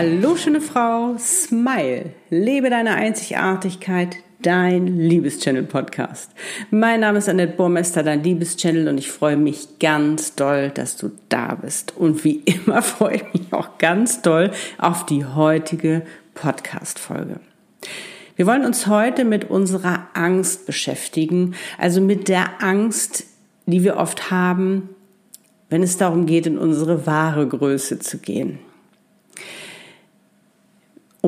Hallo, schöne Frau, smile, lebe deine Einzigartigkeit, dein Liebeschannel-Podcast. Mein Name ist Annette Burmester, dein Liebeschannel und ich freue mich ganz doll, dass du da bist. Und wie immer freue ich mich auch ganz doll auf die heutige Podcast-Folge. Wir wollen uns heute mit unserer Angst beschäftigen, also mit der Angst, die wir oft haben, wenn es darum geht, in unsere wahre Größe zu gehen.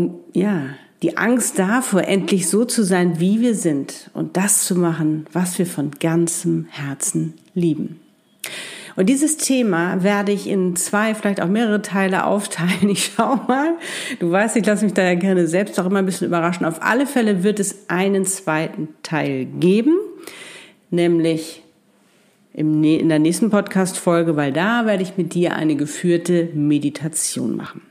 Um, ja, die Angst davor, endlich so zu sein, wie wir sind und das zu machen, was wir von ganzem Herzen lieben. Und dieses Thema werde ich in zwei, vielleicht auch mehrere Teile aufteilen. Ich schau mal. Du weißt, ich lasse mich da ja gerne selbst auch immer ein bisschen überraschen. Auf alle Fälle wird es einen zweiten Teil geben, nämlich in der nächsten Podcast-Folge, weil da werde ich mit dir eine geführte Meditation machen.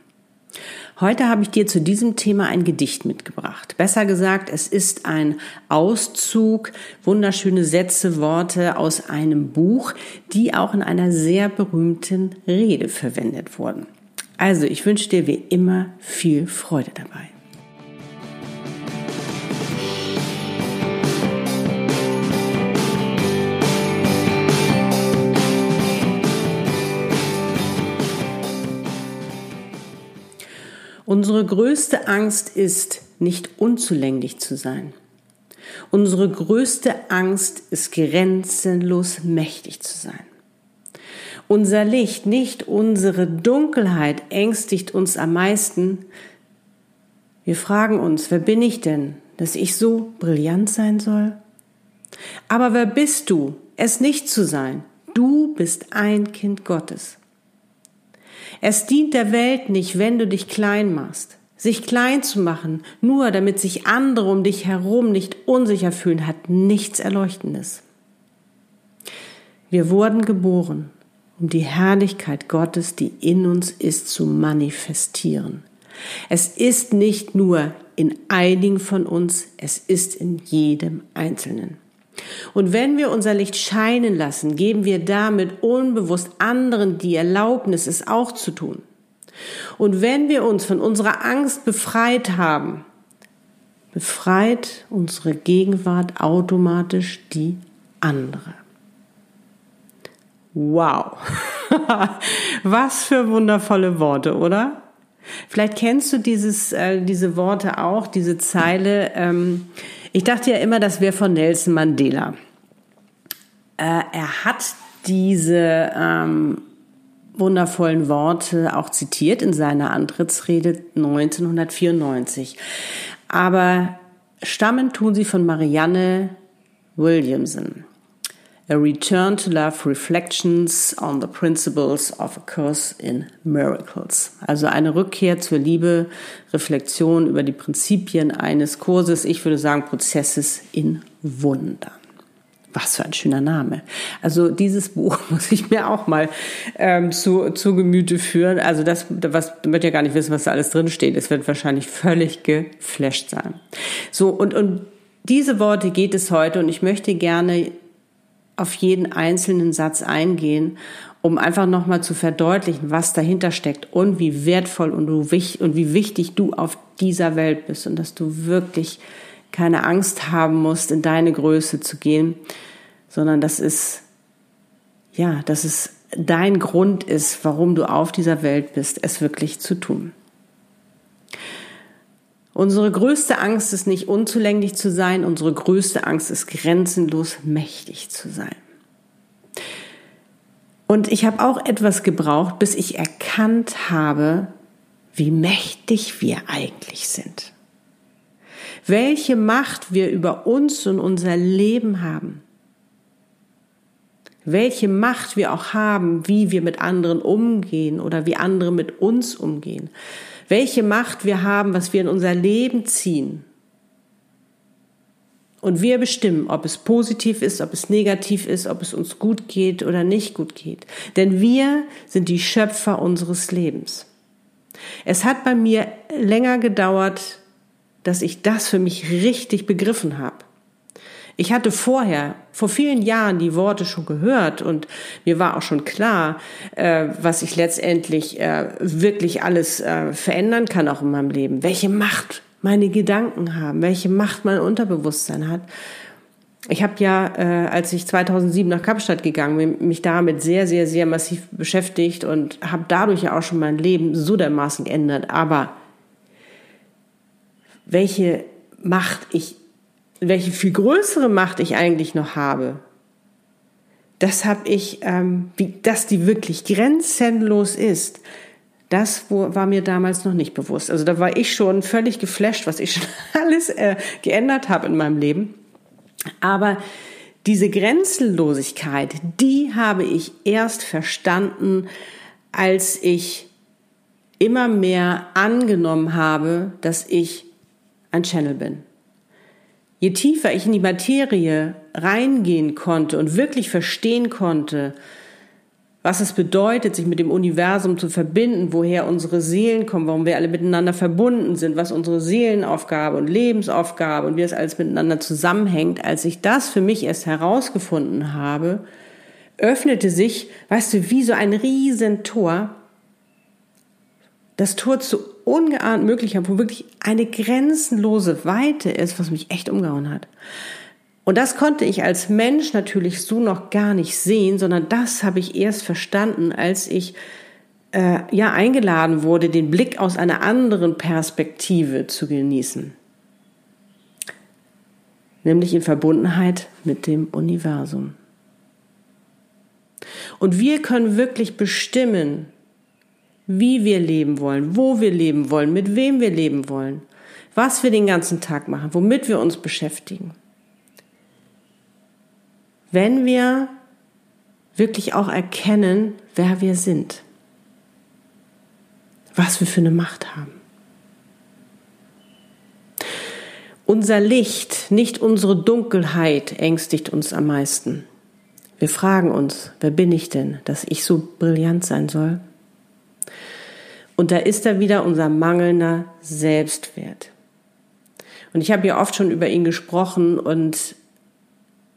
Heute habe ich dir zu diesem Thema ein Gedicht mitgebracht. Besser gesagt, es ist ein Auszug, wunderschöne Sätze, Worte aus einem Buch, die auch in einer sehr berühmten Rede verwendet wurden. Also, ich wünsche dir wie immer viel Freude dabei. Unsere größte Angst ist, nicht unzulänglich zu sein. Unsere größte Angst ist, grenzenlos mächtig zu sein. Unser Licht, nicht unsere Dunkelheit, ängstigt uns am meisten. Wir fragen uns, wer bin ich denn, dass ich so brillant sein soll? Aber wer bist du, es nicht zu sein? Du bist ein Kind Gottes. Es dient der Welt nicht, wenn du dich klein machst. Sich klein zu machen, nur damit sich andere um dich herum nicht unsicher fühlen, hat nichts Erleuchtendes. Wir wurden geboren, um die Herrlichkeit Gottes, die in uns ist, zu manifestieren. Es ist nicht nur in einigen von uns, es ist in jedem Einzelnen. Und wenn wir unser Licht scheinen lassen, geben wir damit unbewusst anderen die Erlaubnis, es auch zu tun. Und wenn wir uns von unserer Angst befreit haben, befreit unsere Gegenwart automatisch die andere. Wow, was für wundervolle Worte, oder? Vielleicht kennst du dieses, äh, diese Worte auch, diese Zeile. Ähm, ich dachte ja immer, das wäre von Nelson Mandela. Äh, er hat diese ähm, wundervollen Worte auch zitiert in seiner Antrittsrede 1994. Aber stammen tun sie von Marianne Williamson. A Return to Love Reflections on the Principles of a Course in Miracles. Also eine Rückkehr zur Liebe, Reflexion über die Prinzipien eines Kurses, ich würde sagen Prozesses in Wundern. Was für ein schöner Name. Also dieses Buch muss ich mir auch mal ähm, zu, zu Gemüte führen. Also das, was, wird ja gar nicht wissen, was da alles drin steht. Es wird wahrscheinlich völlig geflasht sein. So, und, und diese Worte geht es heute und ich möchte gerne auf jeden einzelnen Satz eingehen, um einfach nochmal zu verdeutlichen, was dahinter steckt und wie wertvoll und, du, und wie wichtig du auf dieser Welt bist und dass du wirklich keine Angst haben musst, in deine Größe zu gehen, sondern dass es, ja, dass es dein Grund ist, warum du auf dieser Welt bist, es wirklich zu tun. Unsere größte Angst ist nicht unzulänglich zu sein, unsere größte Angst ist grenzenlos mächtig zu sein. Und ich habe auch etwas gebraucht, bis ich erkannt habe, wie mächtig wir eigentlich sind. Welche Macht wir über uns und unser Leben haben. Welche Macht wir auch haben, wie wir mit anderen umgehen oder wie andere mit uns umgehen welche Macht wir haben, was wir in unser Leben ziehen. Und wir bestimmen, ob es positiv ist, ob es negativ ist, ob es uns gut geht oder nicht gut geht. Denn wir sind die Schöpfer unseres Lebens. Es hat bei mir länger gedauert, dass ich das für mich richtig begriffen habe. Ich hatte vorher, vor vielen Jahren, die Worte schon gehört und mir war auch schon klar, äh, was ich letztendlich äh, wirklich alles äh, verändern kann, auch in meinem Leben. Welche Macht meine Gedanken haben, welche Macht mein Unterbewusstsein hat. Ich habe ja, äh, als ich 2007 nach Kapstadt gegangen bin, mich damit sehr, sehr, sehr massiv beschäftigt und habe dadurch ja auch schon mein Leben so dermaßen geändert. Aber welche Macht ich, welche viel größere Macht ich eigentlich noch habe, das habe ich, ähm, wie, dass die wirklich grenzenlos ist, das war mir damals noch nicht bewusst. Also da war ich schon völlig geflasht, was ich schon alles äh, geändert habe in meinem Leben. Aber diese Grenzenlosigkeit, die habe ich erst verstanden, als ich immer mehr angenommen habe, dass ich ein Channel bin. Je tiefer ich in die Materie reingehen konnte und wirklich verstehen konnte, was es bedeutet, sich mit dem Universum zu verbinden, woher unsere Seelen kommen, warum wir alle miteinander verbunden sind, was unsere Seelenaufgabe und Lebensaufgabe und wie es alles miteinander zusammenhängt. Als ich das für mich erst herausgefunden habe, öffnete sich, weißt du, wie so ein Riesentor, das Tor zu ungeahnt möglicher, wo wirklich eine grenzenlose Weite ist, was mich echt umgehauen hat. Und das konnte ich als Mensch natürlich so noch gar nicht sehen, sondern das habe ich erst verstanden, als ich äh, ja eingeladen wurde, den Blick aus einer anderen Perspektive zu genießen. Nämlich in Verbundenheit mit dem Universum. Und wir können wirklich bestimmen, wie wir leben wollen, wo wir leben wollen, mit wem wir leben wollen, was wir den ganzen Tag machen, womit wir uns beschäftigen wenn wir wirklich auch erkennen, wer wir sind, was wir für eine Macht haben. Unser Licht, nicht unsere Dunkelheit ängstigt uns am meisten. Wir fragen uns, wer bin ich denn, dass ich so brillant sein soll? Und da ist da wieder unser mangelnder Selbstwert. Und ich habe ja oft schon über ihn gesprochen und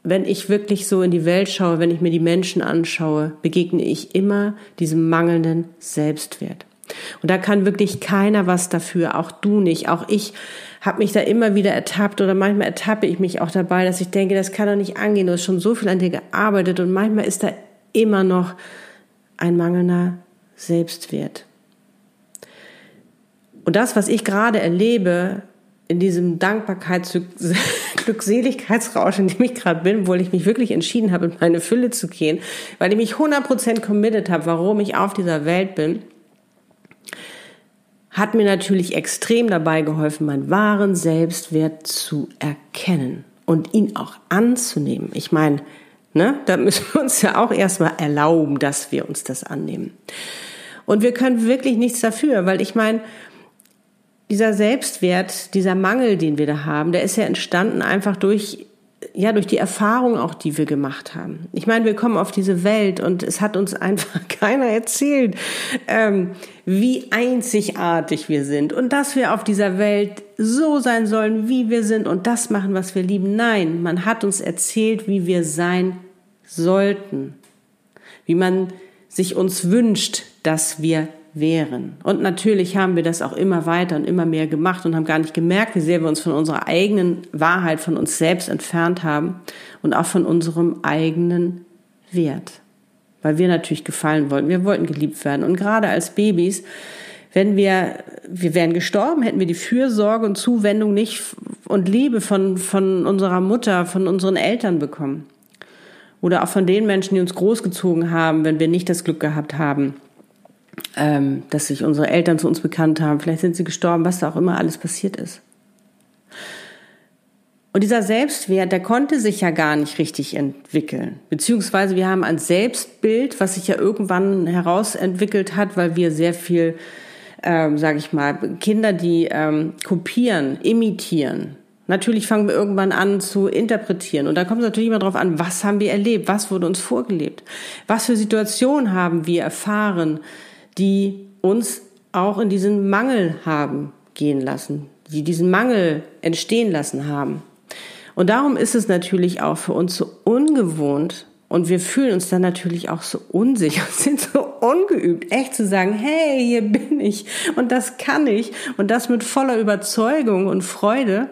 wenn ich wirklich so in die Welt schaue, wenn ich mir die Menschen anschaue, begegne ich immer diesem mangelnden Selbstwert. Und da kann wirklich keiner was dafür, auch du nicht. Auch ich habe mich da immer wieder ertappt oder manchmal ertappe ich mich auch dabei, dass ich denke, das kann doch nicht angehen, du hast schon so viel an dir gearbeitet und manchmal ist da immer noch ein mangelnder Selbstwert. Und das, was ich gerade erlebe, in diesem Dankbarkeits- Glückseligkeitsrausch, in dem ich gerade bin, obwohl ich mich wirklich entschieden habe, in meine Fülle zu gehen, weil ich mich 100% committed habe, warum ich auf dieser Welt bin, hat mir natürlich extrem dabei geholfen, meinen wahren Selbstwert zu erkennen und ihn auch anzunehmen. Ich meine, ne, da müssen wir uns ja auch erstmal erlauben, dass wir uns das annehmen. Und wir können wirklich nichts dafür, weil ich meine, dieser Selbstwert, dieser Mangel, den wir da haben, der ist ja entstanden einfach durch ja, durch die Erfahrung auch, die wir gemacht haben. Ich meine, wir kommen auf diese Welt und es hat uns einfach keiner erzählt, ähm, wie einzigartig wir sind und dass wir auf dieser Welt so sein sollen, wie wir sind und das machen, was wir lieben. Nein, man hat uns erzählt, wie wir sein sollten, wie man sich uns wünscht, dass wir wären. Und natürlich haben wir das auch immer weiter und immer mehr gemacht und haben gar nicht gemerkt, wie sehr wir uns von unserer eigenen Wahrheit, von uns selbst entfernt haben und auch von unserem eigenen Wert. Weil wir natürlich gefallen wollten. Wir wollten geliebt werden. Und gerade als Babys, wenn wir, wir wären gestorben, hätten wir die Fürsorge und Zuwendung nicht und Liebe von, von unserer Mutter, von unseren Eltern bekommen. Oder auch von den Menschen, die uns großgezogen haben, wenn wir nicht das Glück gehabt haben, ähm, dass sich unsere Eltern zu uns bekannt haben, vielleicht sind sie gestorben, was da auch immer alles passiert ist. Und dieser Selbstwert, der konnte sich ja gar nicht richtig entwickeln. Beziehungsweise wir haben ein Selbstbild, was sich ja irgendwann herausentwickelt hat, weil wir sehr viel, ähm, sage ich mal, Kinder, die ähm, kopieren, imitieren. Natürlich fangen wir irgendwann an zu interpretieren. Und da kommt es natürlich immer darauf an, was haben wir erlebt, was wurde uns vorgelebt, was für Situationen haben wir erfahren, die uns auch in diesen Mangel haben gehen lassen, die diesen Mangel entstehen lassen haben. Und darum ist es natürlich auch für uns so ungewohnt und wir fühlen uns dann natürlich auch so unsicher und sind so ungeübt, echt zu sagen, hey, hier bin ich und das kann ich und das mit voller Überzeugung und Freude,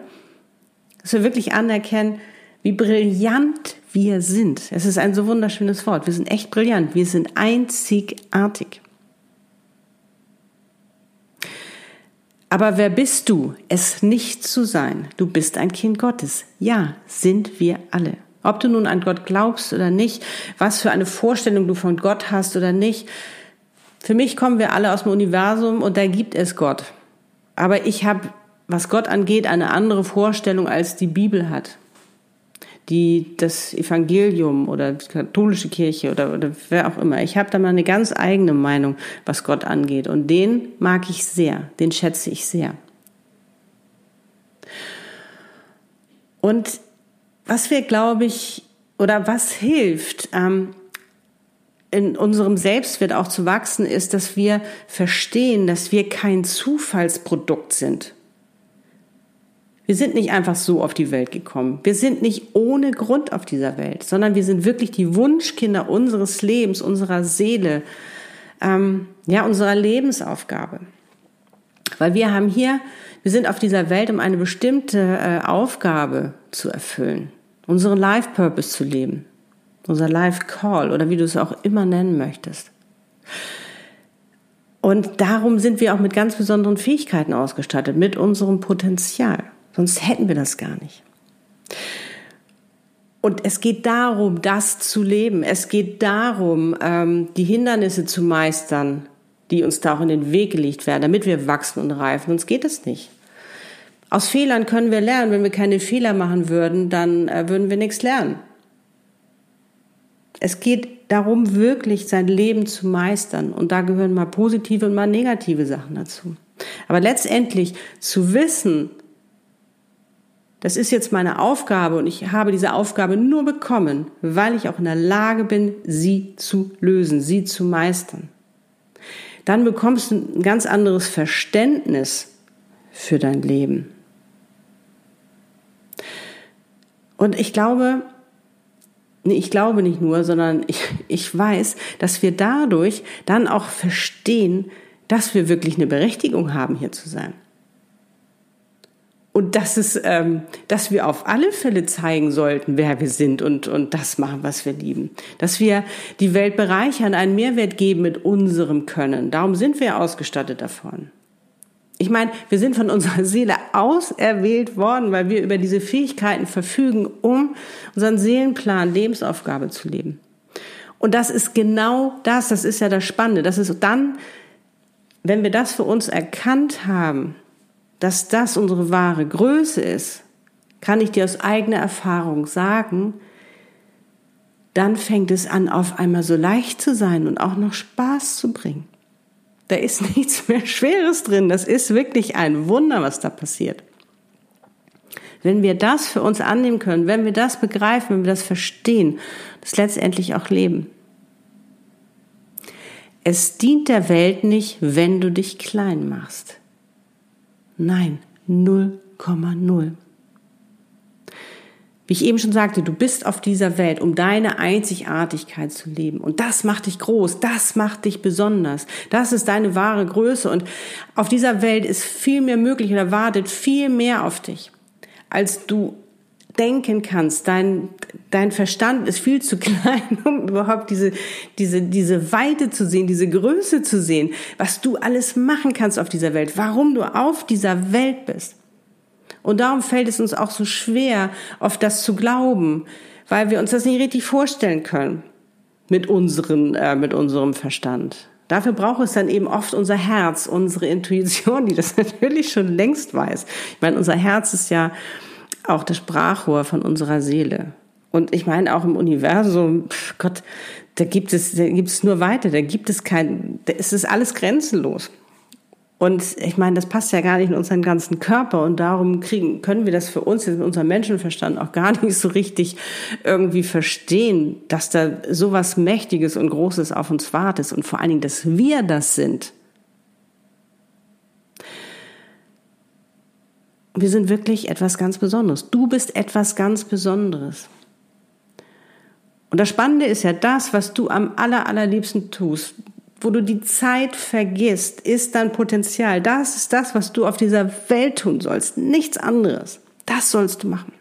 dass wir wirklich anerkennen, wie brillant wir sind. Es ist ein so wunderschönes Wort. Wir sind echt brillant. Wir sind einzigartig. Aber wer bist du, es nicht zu sein? Du bist ein Kind Gottes. Ja, sind wir alle. Ob du nun an Gott glaubst oder nicht, was für eine Vorstellung du von Gott hast oder nicht. Für mich kommen wir alle aus dem Universum und da gibt es Gott. Aber ich habe, was Gott angeht, eine andere Vorstellung, als die Bibel hat die das Evangelium oder die katholische Kirche oder, oder wer auch immer. Ich habe da mal eine ganz eigene Meinung, was Gott angeht. Und den mag ich sehr, den schätze ich sehr. Und was wir, glaube ich, oder was hilft, ähm, in unserem Selbstwert auch zu wachsen, ist, dass wir verstehen, dass wir kein Zufallsprodukt sind. Wir sind nicht einfach so auf die Welt gekommen. Wir sind nicht ohne Grund auf dieser Welt, sondern wir sind wirklich die Wunschkinder unseres Lebens, unserer Seele, ähm, ja, unserer Lebensaufgabe. Weil wir haben hier, wir sind auf dieser Welt, um eine bestimmte äh, Aufgabe zu erfüllen, unseren Life Purpose zu leben, unser Life Call oder wie du es auch immer nennen möchtest. Und darum sind wir auch mit ganz besonderen Fähigkeiten ausgestattet, mit unserem Potenzial. Sonst hätten wir das gar nicht. Und es geht darum, das zu leben. Es geht darum, ähm, die Hindernisse zu meistern, die uns da auch in den Weg gelegt werden, damit wir wachsen und reifen. Sonst geht es nicht. Aus Fehlern können wir lernen. Wenn wir keine Fehler machen würden, dann äh, würden wir nichts lernen. Es geht darum, wirklich sein Leben zu meistern. Und da gehören mal positive und mal negative Sachen dazu. Aber letztendlich zu wissen, das ist jetzt meine Aufgabe und ich habe diese Aufgabe nur bekommen, weil ich auch in der Lage bin, sie zu lösen, sie zu meistern. Dann bekommst du ein ganz anderes Verständnis für dein Leben. Und ich glaube, nee, ich glaube nicht nur, sondern ich, ich weiß, dass wir dadurch dann auch verstehen, dass wir wirklich eine Berechtigung haben, hier zu sein. Und das ist, ähm, dass wir auf alle Fälle zeigen sollten, wer wir sind und, und das machen, was wir lieben. Dass wir die Welt bereichern, einen Mehrwert geben mit unserem Können. Darum sind wir ausgestattet davon. Ich meine, wir sind von unserer Seele auserwählt worden, weil wir über diese Fähigkeiten verfügen, um unseren Seelenplan, Lebensaufgabe zu leben. Und das ist genau das, das ist ja das Spannende. Das ist dann, wenn wir das für uns erkannt haben, dass das unsere wahre Größe ist, kann ich dir aus eigener Erfahrung sagen, dann fängt es an, auf einmal so leicht zu sein und auch noch Spaß zu bringen. Da ist nichts mehr Schweres drin. Das ist wirklich ein Wunder, was da passiert. Wenn wir das für uns annehmen können, wenn wir das begreifen, wenn wir das verstehen, das letztendlich auch leben. Es dient der Welt nicht, wenn du dich klein machst. Nein, 0,0. Wie ich eben schon sagte, du bist auf dieser Welt, um deine Einzigartigkeit zu leben. Und das macht dich groß, das macht dich besonders. Das ist deine wahre Größe. Und auf dieser Welt ist viel mehr möglich oder wartet viel mehr auf dich, als du denken kannst. Dein, dein Verstand ist viel zu klein, um überhaupt diese, diese, diese Weite zu sehen, diese Größe zu sehen, was du alles machen kannst auf dieser Welt, warum du auf dieser Welt bist. Und darum fällt es uns auch so schwer, auf das zu glauben, weil wir uns das nicht richtig vorstellen können mit, unseren, äh, mit unserem Verstand. Dafür braucht es dann eben oft unser Herz, unsere Intuition, die das natürlich schon längst weiß. Ich meine, unser Herz ist ja auch das Sprachrohr von unserer Seele. Und ich meine auch im Universum, Gott, da gibt es, da gibt es nur weiter, da gibt es kein, da ist es alles grenzenlos. Und ich meine, das passt ja gar nicht in unseren ganzen Körper und darum kriegen, können wir das für uns mit unserem Menschenverstand auch gar nicht so richtig irgendwie verstehen, dass da sowas Mächtiges und Großes auf uns wartet und vor allen Dingen, dass wir das sind. Wir sind wirklich etwas ganz Besonderes. Du bist etwas ganz Besonderes. Und das Spannende ist ja das, was du am aller, allerliebsten tust, wo du die Zeit vergisst, ist dein Potenzial. Das ist das, was du auf dieser Welt tun sollst. Nichts anderes. Das sollst du machen.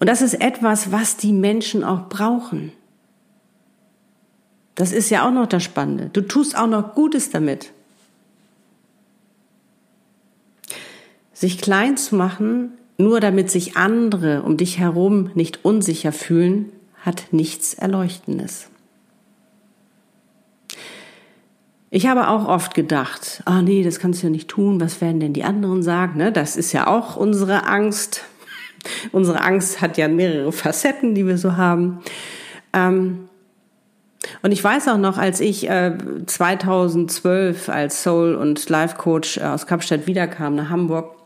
Und das ist etwas, was die Menschen auch brauchen. Das ist ja auch noch das Spannende. Du tust auch noch Gutes damit. Sich klein zu machen, nur damit sich andere um dich herum nicht unsicher fühlen, hat nichts Erleuchtendes. Ich habe auch oft gedacht, ah nee, das kannst du ja nicht tun, was werden denn die anderen sagen? Ne? Das ist ja auch unsere Angst. unsere Angst hat ja mehrere Facetten, die wir so haben. Ähm, und ich weiß auch noch, als ich äh, 2012 als Soul- und Life-Coach äh, aus Kapstadt wiederkam nach Hamburg,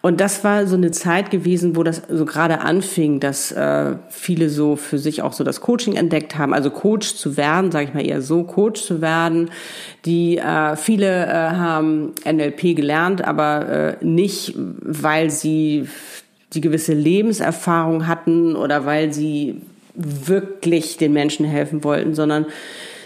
und das war so eine Zeit gewesen, wo das so gerade anfing, dass äh, viele so für sich auch so das Coaching entdeckt haben, also Coach zu werden, sage ich mal eher so, Coach zu werden. Die äh, viele äh, haben NLP gelernt, aber äh, nicht, weil sie die gewisse Lebenserfahrung hatten oder weil sie wirklich den Menschen helfen wollten, sondern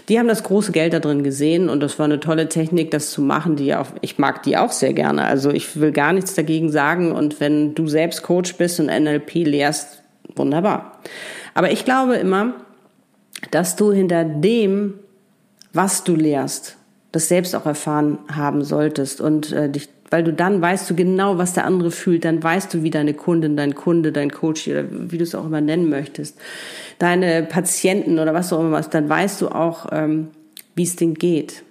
die haben das große Geld da drin gesehen und das war eine tolle Technik, das zu machen, die auch, ich mag die auch sehr gerne. Also ich will gar nichts dagegen sagen und wenn du selbst Coach bist und NLP lehrst, wunderbar. Aber ich glaube immer, dass du hinter dem, was du lehrst, das selbst auch erfahren haben solltest und äh, dich weil du dann weißt du genau, was der andere fühlt, dann weißt du, wie deine Kundin, dein Kunde, dein Coach oder wie du es auch immer nennen möchtest, deine Patienten oder was auch immer, dann weißt du auch, ähm, wie es denen geht.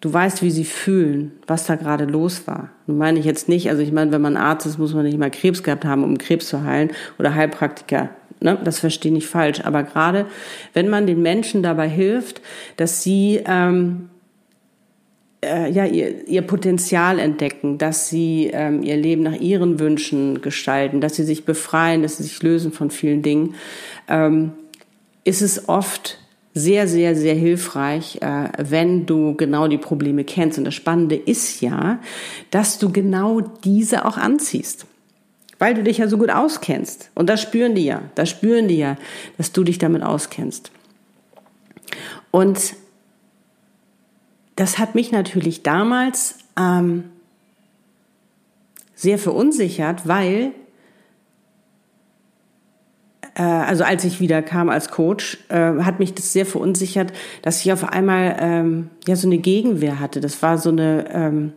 Du weißt, wie sie fühlen, was da gerade los war. Nun meine ich jetzt nicht, also ich meine, wenn man Arzt ist, muss man nicht mal Krebs gehabt haben, um Krebs zu heilen oder Heilpraktiker. Ne? Das verstehe ich falsch. Aber gerade wenn man den Menschen dabei hilft, dass sie ähm, äh, ja, ihr, ihr Potenzial entdecken, dass sie ähm, ihr Leben nach ihren Wünschen gestalten, dass sie sich befreien, dass sie sich lösen von vielen Dingen, ähm, ist es oft sehr, sehr, sehr hilfreich, äh, wenn du genau die Probleme kennst. Und das Spannende ist ja, dass du genau diese auch anziehst. Weil du dich ja so gut auskennst. Und das spüren die ja. Das spüren die ja, dass du dich damit auskennst. Und das hat mich natürlich damals ähm, sehr verunsichert, weil, äh, also als ich wieder kam als Coach, äh, hat mich das sehr verunsichert, dass ich auf einmal ähm, ja so eine Gegenwehr hatte. Das war so eine, ähm,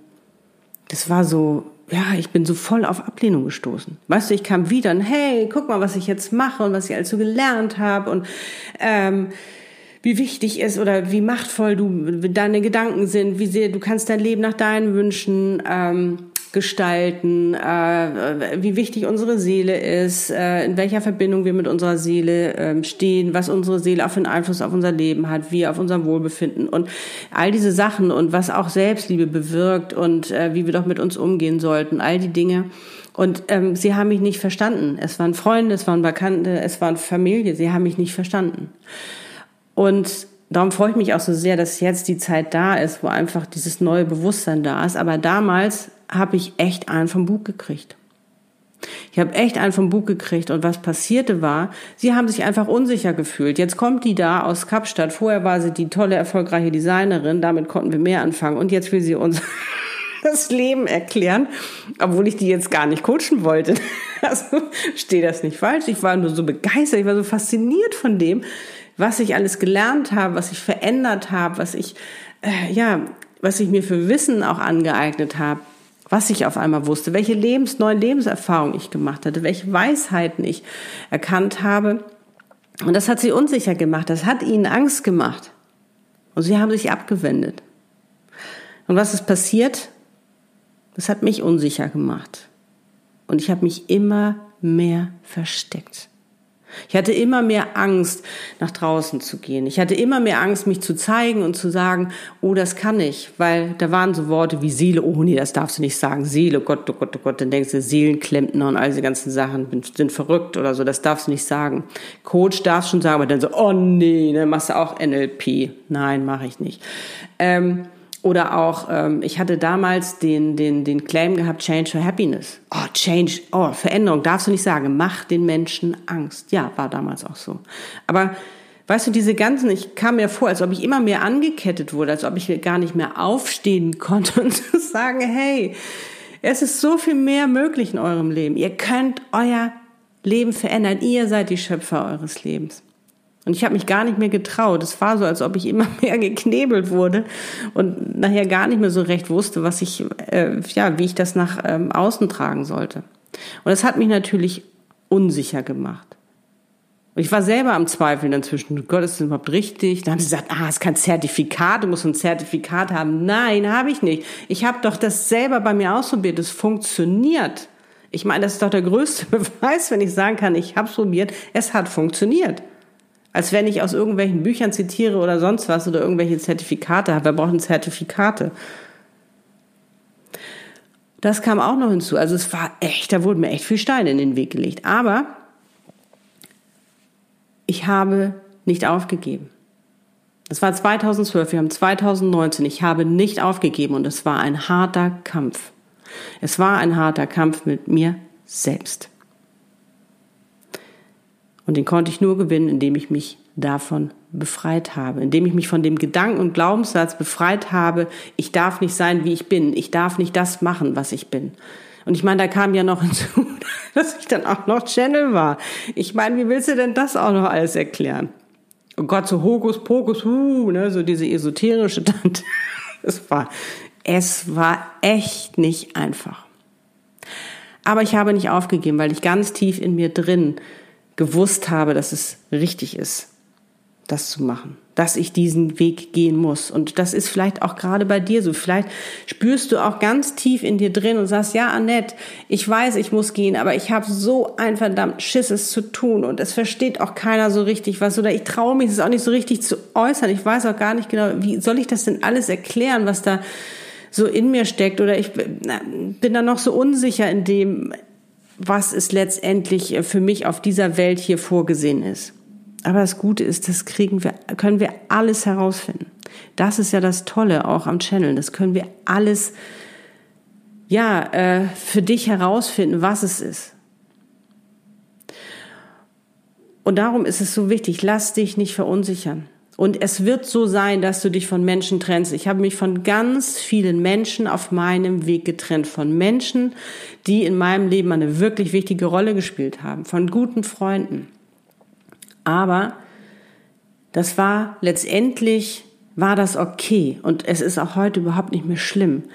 das war so, ja, ich bin so voll auf Ablehnung gestoßen. Weißt du, ich kam wieder und hey, guck mal, was ich jetzt mache und was ich alles so gelernt habe und ähm, wie wichtig ist oder wie machtvoll du deine Gedanken sind, wie sehr du kannst dein Leben nach deinen Wünschen ähm, gestalten, äh, wie wichtig unsere Seele ist, äh, in welcher Verbindung wir mit unserer Seele äh, stehen, was unsere Seele auch für einen Einfluss auf unser Leben hat, wie auf unser Wohlbefinden und all diese Sachen und was auch Selbstliebe bewirkt und äh, wie wir doch mit uns umgehen sollten, all die Dinge. Und ähm, sie haben mich nicht verstanden. Es waren Freunde, es waren Bekannte, es waren Familie. Sie haben mich nicht verstanden. Und darum freue ich mich auch so sehr, dass jetzt die Zeit da ist, wo einfach dieses neue Bewusstsein da ist. Aber damals habe ich echt einen vom Bug gekriegt. Ich habe echt einen vom Bug gekriegt und was passierte war, sie haben sich einfach unsicher gefühlt. Jetzt kommt die da aus Kapstadt. Vorher war sie die tolle, erfolgreiche Designerin. Damit konnten wir mehr anfangen. Und jetzt will sie uns das Leben erklären, obwohl ich die jetzt gar nicht coachen wollte. Also steht das nicht falsch. Ich war nur so begeistert, ich war so fasziniert von dem, was ich alles gelernt habe, was ich verändert habe, was ich, äh, ja, was ich mir für Wissen auch angeeignet habe, was ich auf einmal wusste, welche Lebens, neuen Lebenserfahrungen ich gemacht hatte, welche Weisheiten ich erkannt habe. Und das hat sie unsicher gemacht, das hat ihnen Angst gemacht. Und sie haben sich abgewendet. Und was ist passiert? Das hat mich unsicher gemacht. Und ich habe mich immer mehr versteckt. Ich hatte immer mehr Angst, nach draußen zu gehen. Ich hatte immer mehr Angst, mich zu zeigen und zu sagen, oh, das kann ich. Weil da waren so Worte wie Seele, oh nee, das darfst du nicht sagen. Seele, Gott, oh Gott, oh Gott. Dann denkst du, Seelenklempner und all diese ganzen Sachen sind verrückt oder so. Das darfst du nicht sagen. Coach darfst schon sagen, aber dann so, oh nee, dann machst du auch NLP. Nein, mache ich nicht. Ähm, oder auch, ähm, ich hatte damals den, den, den Claim gehabt, Change for Happiness. Oh, Change, oh, Veränderung, darfst du nicht sagen. Mach den Menschen Angst. Ja, war damals auch so. Aber weißt du, diese ganzen, ich kam mir vor, als ob ich immer mehr angekettet wurde, als ob ich gar nicht mehr aufstehen konnte und sagen, hey, es ist so viel mehr möglich in eurem Leben. Ihr könnt euer Leben verändern. Ihr seid die Schöpfer eures Lebens. Und ich habe mich gar nicht mehr getraut. Es war so, als ob ich immer mehr geknebelt wurde und nachher gar nicht mehr so recht wusste, was ich, äh, ja, wie ich das nach ähm, außen tragen sollte. Und das hat mich natürlich unsicher gemacht. Und ich war selber am Zweifeln inzwischen. Gott, ist das überhaupt richtig? Dann haben sie gesagt, ah, es ist kein Zertifikat, du musst ein Zertifikat haben. Nein, habe ich nicht. Ich habe doch das selber bei mir ausprobiert. Es funktioniert. Ich meine, das ist doch der größte Beweis, wenn ich sagen kann, ich habe es probiert. Es hat funktioniert als wenn ich aus irgendwelchen Büchern zitiere oder sonst was oder irgendwelche Zertifikate habe. Wer braucht denn Zertifikate? Das kam auch noch hinzu. Also es war echt, da wurden mir echt viel Steine in den Weg gelegt. Aber ich habe nicht aufgegeben. Das war 2012, wir haben 2019. Ich habe nicht aufgegeben und es war ein harter Kampf. Es war ein harter Kampf mit mir selbst. Und den konnte ich nur gewinnen, indem ich mich davon befreit habe, indem ich mich von dem Gedanken und Glaubenssatz befreit habe, ich darf nicht sein, wie ich bin, ich darf nicht das machen, was ich bin. Und ich meine, da kam ja noch hinzu, dass ich dann auch noch Channel war. Ich meine, wie willst du denn das auch noch alles erklären? Oh Gott, so Hokus Pokus, uh, ne, so diese esoterische Tante. Es war, es war echt nicht einfach. Aber ich habe nicht aufgegeben, weil ich ganz tief in mir drin gewusst habe, dass es richtig ist, das zu machen, dass ich diesen Weg gehen muss. Und das ist vielleicht auch gerade bei dir so. Vielleicht spürst du auch ganz tief in dir drin und sagst, ja, Annette, ich weiß, ich muss gehen, aber ich habe so ein verdammt Schisses zu tun und es versteht auch keiner so richtig was oder ich traue mich es auch nicht so richtig zu äußern. Ich weiß auch gar nicht genau, wie soll ich das denn alles erklären, was da so in mir steckt oder ich bin da noch so unsicher in dem, was es letztendlich äh, für mich auf dieser Welt hier vorgesehen ist. Aber das Gute ist, das kriegen wir, können wir alles herausfinden. Das ist ja das Tolle auch am Channel. Das können wir alles, ja, äh, für dich herausfinden, was es ist. Und darum ist es so wichtig, lass dich nicht verunsichern. Und es wird so sein, dass du dich von Menschen trennst. Ich habe mich von ganz vielen Menschen auf meinem Weg getrennt. Von Menschen, die in meinem Leben eine wirklich wichtige Rolle gespielt haben. Von guten Freunden. Aber das war letztendlich, war das okay. Und es ist auch heute überhaupt nicht mehr schlimm.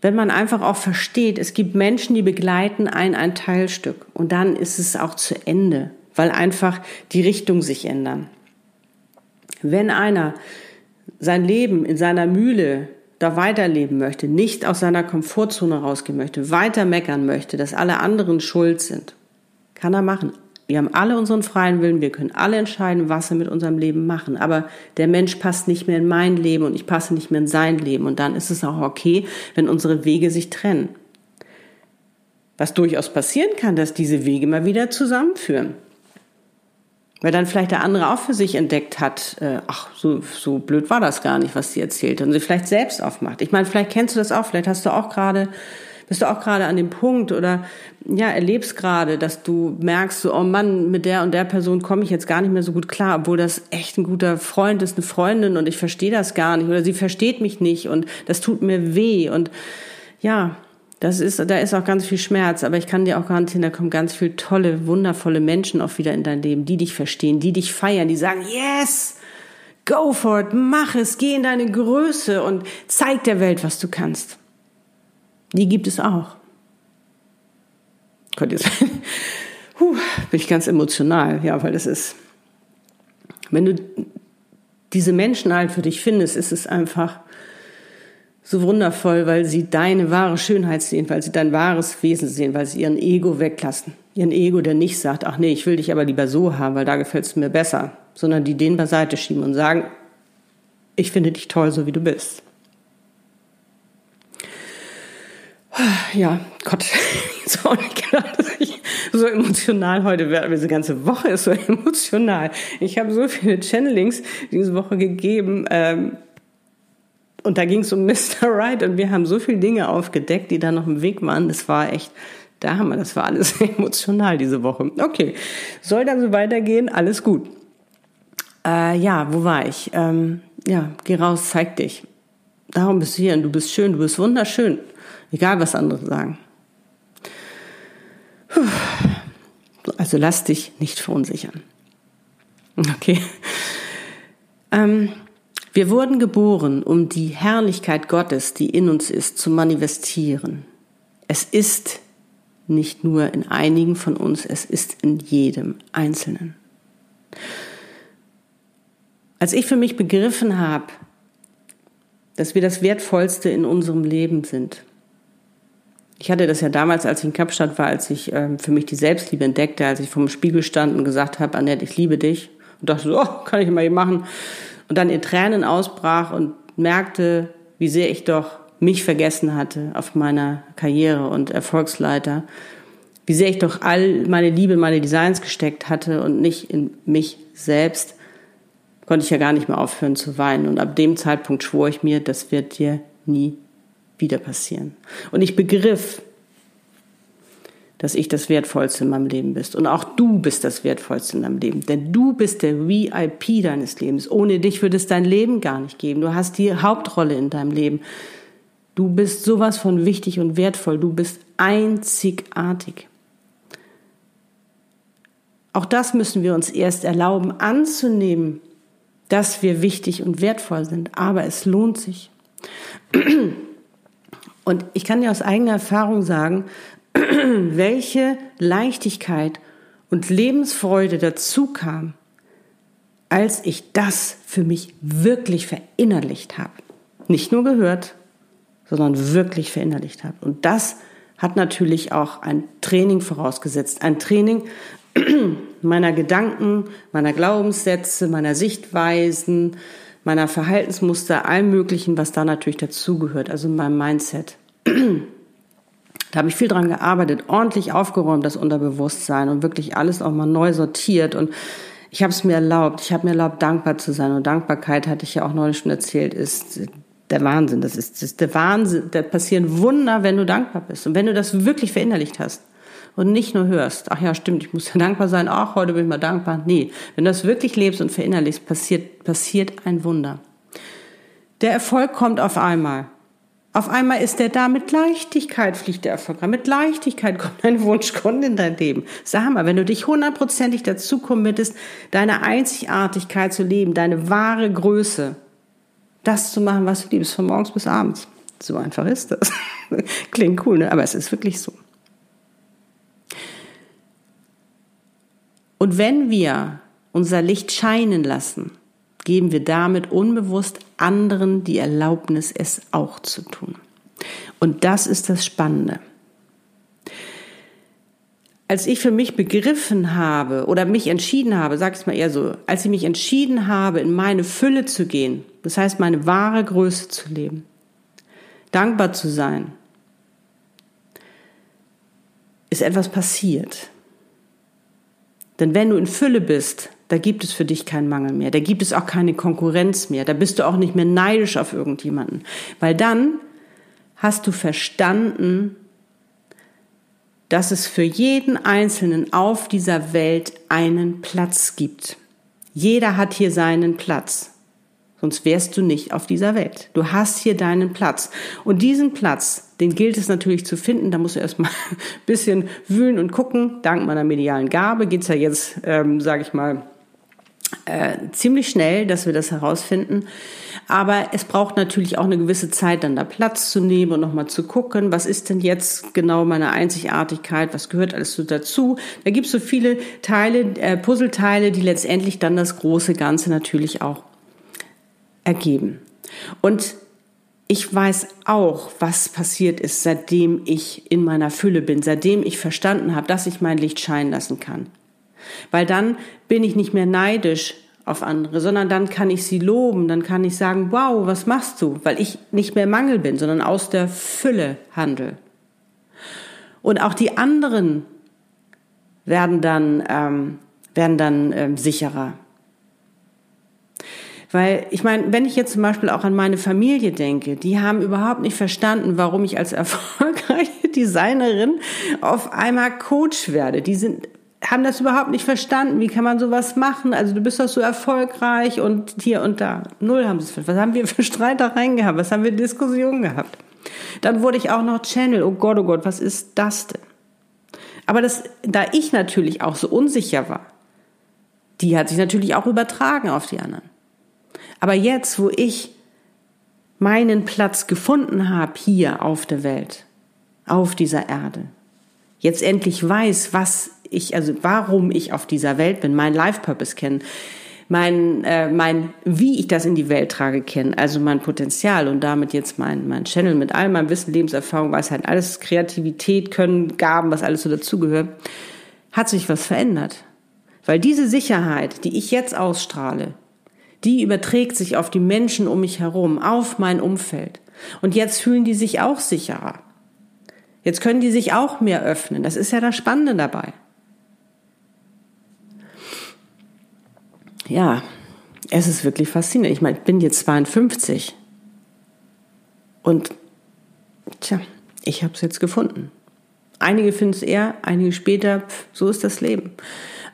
Wenn man einfach auch versteht, es gibt Menschen, die begleiten ein, ein Teilstück. Und dann ist es auch zu Ende. Weil einfach die Richtung sich ändern. Wenn einer sein Leben in seiner Mühle da weiterleben möchte, nicht aus seiner Komfortzone rausgehen möchte, weiter meckern möchte, dass alle anderen schuld sind, kann er machen. Wir haben alle unseren freien Willen, wir können alle entscheiden, was wir mit unserem Leben machen. Aber der Mensch passt nicht mehr in mein Leben und ich passe nicht mehr in sein Leben. Und dann ist es auch okay, wenn unsere Wege sich trennen. Was durchaus passieren kann, dass diese Wege mal wieder zusammenführen. Weil dann vielleicht der andere auch für sich entdeckt hat, äh, ach, so, so blöd war das gar nicht, was sie erzählt. Und sie vielleicht selbst aufmacht. Ich meine, vielleicht kennst du das auch, vielleicht hast du auch gerade, bist du auch gerade an dem Punkt oder ja, erlebst gerade, dass du merkst, so, oh Mann, mit der und der Person komme ich jetzt gar nicht mehr so gut klar, obwohl das echt ein guter Freund ist, eine Freundin und ich verstehe das gar nicht oder sie versteht mich nicht und das tut mir weh und ja, das ist, da ist auch ganz viel Schmerz, aber ich kann dir auch garantieren, da kommen ganz viele tolle, wundervolle Menschen auch wieder in dein Leben, die dich verstehen, die dich feiern, die sagen, yes, go for it, mach es, geh in deine Größe und zeig der Welt, was du kannst. Die gibt es auch. Ihr sagen, huh, bin ich ganz emotional, ja, weil das ist, wenn du diese Menschen halt für dich findest, ist es einfach, so wundervoll, weil sie deine wahre Schönheit sehen, weil sie dein wahres Wesen sehen, weil sie ihren Ego weglassen. Ihren Ego, der nicht sagt, ach nee, ich will dich aber lieber so haben, weil da gefällt es mir besser, sondern die den beiseite schieben und sagen, ich finde dich toll, so wie du bist. Ja, Gott, ich auch nicht gedacht, dass ich so emotional heute werde. Diese ganze Woche ist so emotional. Ich habe so viele Channelings diese Woche gegeben. Ähm, und da ging es um Mr. Right und wir haben so viele Dinge aufgedeckt, die da noch im Weg waren. Das war echt, da haben wir, das war alles emotional diese Woche. Okay, soll dann so weitergehen, alles gut. Äh, ja, wo war ich? Ähm, ja, geh raus, zeig dich. Darum bist du hier und du bist schön, du bist wunderschön. Egal, was andere sagen. Also lass dich nicht verunsichern. Okay. Ähm, wir wurden geboren, um die Herrlichkeit Gottes, die in uns ist, zu manifestieren. Es ist nicht nur in einigen von uns, es ist in jedem Einzelnen. Als ich für mich begriffen habe, dass wir das Wertvollste in unserem Leben sind, ich hatte das ja damals, als ich in Kapstadt war, als ich ähm, für mich die Selbstliebe entdeckte, als ich vor dem Spiegel stand und gesagt habe, Annette, ich liebe dich. Und dachte so, oh, kann ich mal hier machen. Und dann in Tränen ausbrach und merkte, wie sehr ich doch mich vergessen hatte auf meiner Karriere und Erfolgsleiter. Wie sehr ich doch all meine Liebe, meine Designs gesteckt hatte und nicht in mich selbst, konnte ich ja gar nicht mehr aufhören zu weinen. Und ab dem Zeitpunkt schwor ich mir, das wird dir nie wieder passieren. Und ich begriff, dass ich das Wertvollste in meinem Leben bist. Und auch du bist das Wertvollste in deinem Leben. Denn du bist der VIP deines Lebens. Ohne dich würde es dein Leben gar nicht geben. Du hast die Hauptrolle in deinem Leben. Du bist sowas von wichtig und wertvoll. Du bist einzigartig. Auch das müssen wir uns erst erlauben anzunehmen, dass wir wichtig und wertvoll sind. Aber es lohnt sich. Und ich kann dir aus eigener Erfahrung sagen, welche Leichtigkeit und Lebensfreude dazu kam, als ich das für mich wirklich verinnerlicht habe. Nicht nur gehört, sondern wirklich verinnerlicht habe. Und das hat natürlich auch ein Training vorausgesetzt. Ein Training meiner Gedanken, meiner Glaubenssätze, meiner Sichtweisen, meiner Verhaltensmuster, allem Möglichen, was da natürlich dazugehört, also meinem Mindset. Da habe ich viel dran gearbeitet, ordentlich aufgeräumt, das Unterbewusstsein und wirklich alles auch mal neu sortiert. Und ich habe es mir erlaubt, ich habe mir erlaubt, dankbar zu sein. Und Dankbarkeit, hatte ich ja auch neulich schon erzählt, ist der Wahnsinn. Das ist, das ist der Wahnsinn. Da passieren Wunder, wenn du dankbar bist. Und wenn du das wirklich verinnerlicht hast und nicht nur hörst, ach ja, stimmt, ich muss ja dankbar sein, ach, heute bin ich mal dankbar. Nee, wenn du das wirklich lebst und verinnerlichst, passiert, passiert ein Wunder. Der Erfolg kommt auf einmal. Auf einmal ist der da, mit Leichtigkeit fliegt der Erfolg Mit Leichtigkeit kommt ein Wunschkunde in dein Leben. Sag mal, wenn du dich hundertprozentig dazu committest, deine Einzigartigkeit zu leben, deine wahre Größe, das zu machen, was du liebst, von morgens bis abends. So einfach ist das. Klingt cool, ne? aber es ist wirklich so. Und wenn wir unser Licht scheinen lassen, geben wir damit unbewusst anderen die Erlaubnis, es auch zu tun. Und das ist das Spannende. Als ich für mich begriffen habe oder mich entschieden habe, sag ich mal eher so, als ich mich entschieden habe, in meine Fülle zu gehen, das heißt meine wahre Größe zu leben, dankbar zu sein, ist etwas passiert. Denn wenn du in Fülle bist, da gibt es für dich keinen Mangel mehr, da gibt es auch keine Konkurrenz mehr, da bist du auch nicht mehr neidisch auf irgendjemanden, weil dann hast du verstanden, dass es für jeden Einzelnen auf dieser Welt einen Platz gibt. Jeder hat hier seinen Platz. Sonst wärst du nicht auf dieser Welt. Du hast hier deinen Platz. Und diesen Platz, den gilt es natürlich zu finden. Da musst du erstmal ein bisschen wühlen und gucken. Dank meiner medialen Gabe geht's ja jetzt, ähm, sage ich mal, äh, ziemlich schnell, dass wir das herausfinden. Aber es braucht natürlich auch eine gewisse Zeit, dann da Platz zu nehmen und nochmal zu gucken, was ist denn jetzt genau meine Einzigartigkeit, was gehört alles so dazu. Da gibt es so viele Teile, äh, Puzzleteile, die letztendlich dann das große Ganze natürlich auch ergeben. Und ich weiß auch, was passiert ist, seitdem ich in meiner Fülle bin, seitdem ich verstanden habe, dass ich mein Licht scheinen lassen kann. Weil dann bin ich nicht mehr neidisch auf andere, sondern dann kann ich sie loben, dann kann ich sagen, wow, was machst du? Weil ich nicht mehr Mangel bin, sondern aus der Fülle handel. Und auch die anderen werden dann, ähm, werden dann ähm, sicherer. Weil ich meine, wenn ich jetzt zum Beispiel auch an meine Familie denke, die haben überhaupt nicht verstanden, warum ich als erfolgreiche Designerin auf einmal Coach werde. Die sind haben das überhaupt nicht verstanden. Wie kann man sowas machen? Also du bist doch so erfolgreich und hier und da. Null haben sie es verstanden. Was haben wir für Streitereien gehabt? Was haben wir Diskussionen gehabt? Dann wurde ich auch noch Channel. Oh Gott, oh Gott, was ist das denn? Aber das, da ich natürlich auch so unsicher war, die hat sich natürlich auch übertragen auf die anderen. Aber jetzt, wo ich meinen Platz gefunden habe hier auf der Welt, auf dieser Erde, jetzt endlich weiß, was ich, also warum ich auf dieser Welt bin, mein Life Purpose kennen, mein, äh, mein, wie ich das in die Welt trage, kennen, also mein Potenzial und damit jetzt mein, mein Channel mit all meinem Wissen, Lebenserfahrung, Weisheit, alles Kreativität, Können, Gaben, was alles so dazugehört, hat sich was verändert. Weil diese Sicherheit, die ich jetzt ausstrahle, die überträgt sich auf die Menschen um mich herum, auf mein Umfeld. Und jetzt fühlen die sich auch sicherer. Jetzt können die sich auch mehr öffnen. Das ist ja das Spannende dabei. Ja, es ist wirklich faszinierend. Ich meine, ich bin jetzt 52 und tja, ich habe es jetzt gefunden. Einige finden es eher, einige später, pf, so ist das Leben.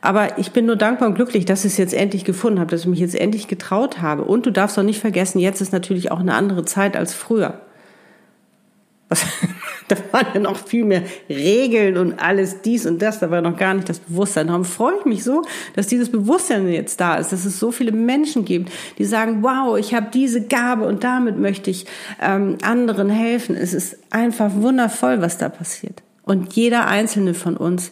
Aber ich bin nur dankbar und glücklich, dass ich es jetzt endlich gefunden habe, dass ich mich jetzt endlich getraut habe. Und du darfst auch nicht vergessen, jetzt ist natürlich auch eine andere Zeit als früher. Was, da waren ja noch viel mehr Regeln und alles dies und das, da war noch gar nicht das Bewusstsein. Darum freue ich mich so, dass dieses Bewusstsein jetzt da ist, dass es so viele Menschen gibt, die sagen, wow, ich habe diese Gabe und damit möchte ich ähm, anderen helfen. Es ist einfach wundervoll, was da passiert. Und jeder einzelne von uns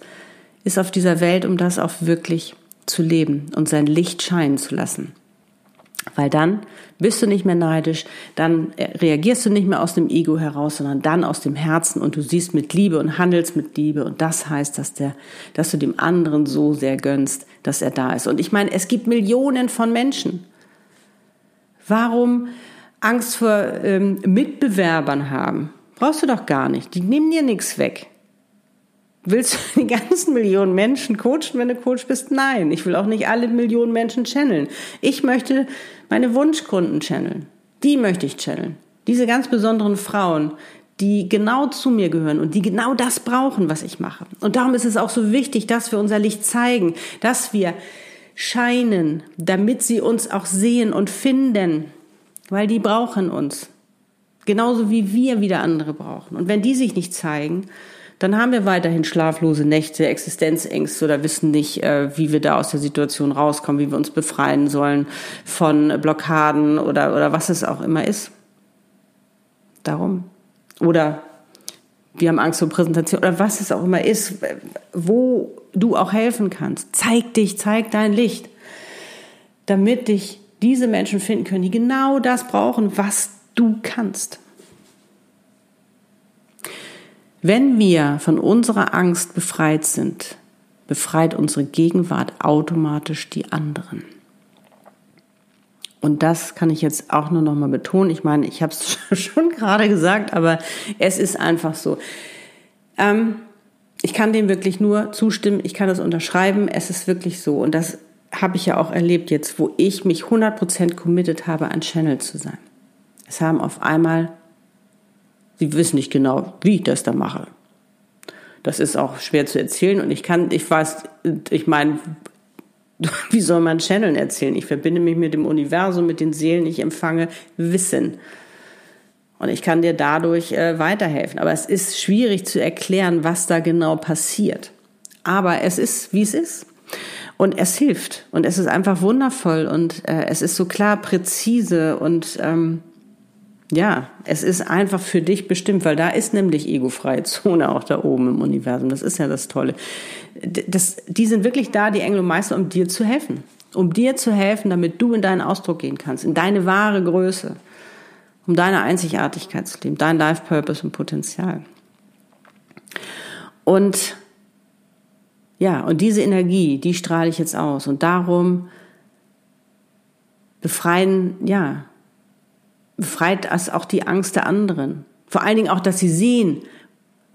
ist auf dieser Welt, um das auch wirklich zu leben und sein Licht scheinen zu lassen. Weil dann bist du nicht mehr neidisch, dann reagierst du nicht mehr aus dem Ego heraus, sondern dann aus dem Herzen und du siehst mit Liebe und handelst mit Liebe und das heißt, dass der, dass du dem anderen so sehr gönnst, dass er da ist. Und ich meine, es gibt Millionen von Menschen. Warum Angst vor ähm, Mitbewerbern haben? Brauchst du doch gar nicht. Die nehmen dir nichts weg. Willst du die ganzen Millionen Menschen coachen, wenn du Coach bist? Nein, ich will auch nicht alle Millionen Menschen channeln. Ich möchte meine Wunschkunden channeln. Die möchte ich channeln. Diese ganz besonderen Frauen, die genau zu mir gehören und die genau das brauchen, was ich mache. Und darum ist es auch so wichtig, dass wir unser Licht zeigen, dass wir scheinen, damit sie uns auch sehen und finden, weil die brauchen uns. Genauso wie wir wieder andere brauchen. Und wenn die sich nicht zeigen, dann haben wir weiterhin schlaflose Nächte, Existenzängste oder wissen nicht, äh, wie wir da aus der Situation rauskommen, wie wir uns befreien sollen von Blockaden oder, oder was es auch immer ist. Darum. Oder wir haben Angst vor Präsentation oder was es auch immer ist, wo du auch helfen kannst. Zeig dich, zeig dein Licht, damit dich diese Menschen finden können, die genau das brauchen, was du kannst. Wenn wir von unserer Angst befreit sind, befreit unsere Gegenwart automatisch die anderen. Und das kann ich jetzt auch nur noch mal betonen. Ich meine, ich habe es schon gerade gesagt, aber es ist einfach so. Ähm, ich kann dem wirklich nur zustimmen. Ich kann das unterschreiben. Es ist wirklich so. Und das habe ich ja auch erlebt jetzt, wo ich mich 100% committed habe, ein Channel zu sein. Es haben auf einmal Sie wissen nicht genau, wie ich das da mache. Das ist auch schwer zu erzählen und ich kann, ich weiß, ich meine, wie soll man Channeln erzählen? Ich verbinde mich mit dem Universum, mit den Seelen, ich empfange Wissen. Und ich kann dir dadurch äh, weiterhelfen. Aber es ist schwierig zu erklären, was da genau passiert. Aber es ist, wie es ist. Und es hilft. Und es ist einfach wundervoll. Und äh, es ist so klar, präzise und ähm, ja, es ist einfach für dich bestimmt, weil da ist nämlich egofreie Zone auch da oben im Universum. Das ist ja das Tolle. Das, die sind wirklich da, die Engel und Meister, um dir zu helfen. Um dir zu helfen, damit du in deinen Ausdruck gehen kannst, in deine wahre Größe, um deine Einzigartigkeit zu leben, dein Life Purpose und Potenzial. Und ja, und diese Energie, die strahle ich jetzt aus. Und darum befreien, ja, befreit es auch die Angst der anderen. Vor allen Dingen auch, dass sie sehen,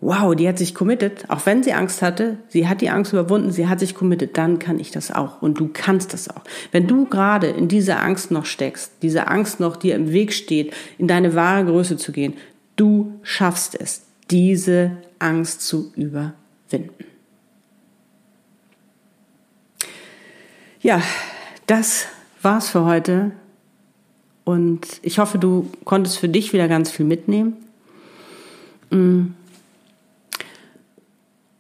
wow, die hat sich committed, auch wenn sie Angst hatte, sie hat die Angst überwunden, sie hat sich committed, dann kann ich das auch und du kannst das auch. Wenn du gerade in dieser Angst noch steckst, diese Angst noch dir im Weg steht, in deine wahre Größe zu gehen, du schaffst es, diese Angst zu überwinden. Ja, das war's für heute. Und ich hoffe, du konntest für dich wieder ganz viel mitnehmen. Mm.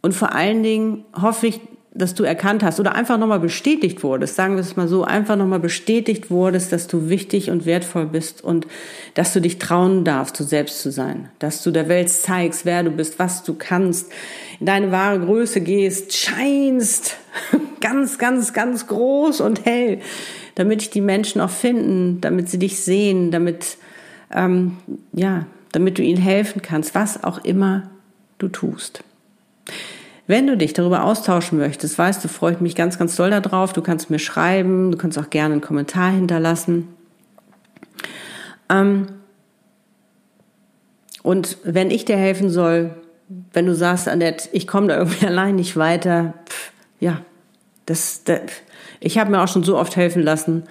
Und vor allen Dingen hoffe ich, dass du erkannt hast oder einfach nochmal bestätigt wurdest, sagen wir es mal so, einfach nochmal bestätigt wurdest, dass du wichtig und wertvoll bist und dass du dich trauen darfst, du selbst zu sein, dass du der Welt zeigst, wer du bist, was du kannst, in deine wahre Größe gehst, scheinst, ganz, ganz, ganz groß und hell, damit dich die Menschen auch finden, damit sie dich sehen, damit, ähm, ja, damit du ihnen helfen kannst, was auch immer du tust. Wenn du dich darüber austauschen möchtest, weißt du, freue ich mich ganz, ganz doll darauf. Du kannst mir schreiben, du kannst auch gerne einen Kommentar hinterlassen. Ähm und wenn ich dir helfen soll, wenn du sagst, Annette, ich komme da irgendwie allein nicht weiter, pff, ja, das, das ich habe mir auch schon so oft helfen lassen.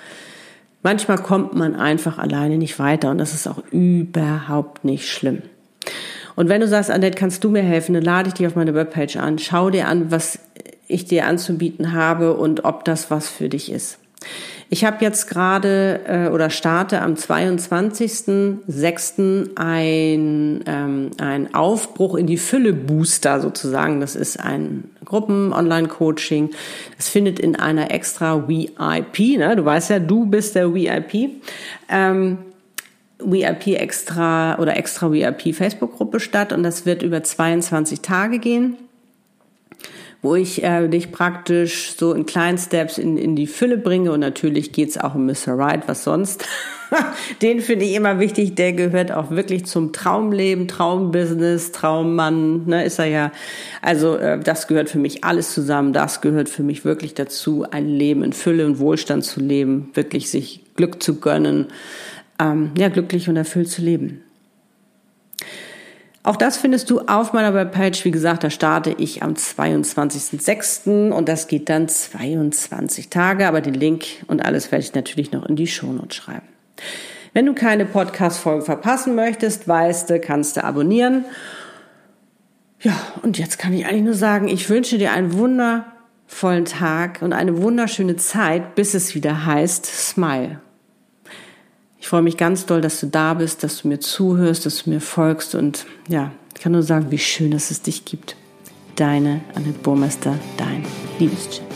Manchmal kommt man einfach alleine nicht weiter und das ist auch überhaupt nicht schlimm. Und wenn du sagst, Annette, kannst du mir helfen, dann lade ich dich auf meine Webpage an. Schau dir an, was ich dir anzubieten habe und ob das was für dich ist. Ich habe jetzt gerade äh, oder starte am 22.06. ein, ähm, ein Aufbruch in die Fülle Booster sozusagen. Das ist ein Gruppen-Online-Coaching. Das findet in einer extra VIP, ne? du weißt ja, du bist der VIP. Ähm, VIP extra oder extra VIP Facebook-Gruppe statt und das wird über 22 Tage gehen wo ich äh, dich praktisch so in kleinen Steps in, in die Fülle bringe. Und natürlich geht's auch um Mr. Right, was sonst. Den finde ich immer wichtig. Der gehört auch wirklich zum Traumleben, Traumbusiness, Traummann, ne, ist er ja. Also äh, das gehört für mich alles zusammen. Das gehört für mich wirklich dazu, ein Leben in Fülle und Wohlstand zu leben, wirklich sich Glück zu gönnen, ähm, ja, glücklich und erfüllt zu leben. Auch das findest du auf meiner Webpage. Wie gesagt, da starte ich am 22.06. und das geht dann 22 Tage. Aber den Link und alles werde ich natürlich noch in die Shownotes schreiben. Wenn du keine Podcast-Folge verpassen möchtest, weißt du, kannst du abonnieren. Ja, und jetzt kann ich eigentlich nur sagen, ich wünsche dir einen wundervollen Tag und eine wunderschöne Zeit, bis es wieder heißt Smile. Ich freue mich ganz doll, dass du da bist, dass du mir zuhörst, dass du mir folgst und ja, ich kann nur sagen, wie schön, dass es dich gibt. Deine Annette Burmester, dein Liebeschip.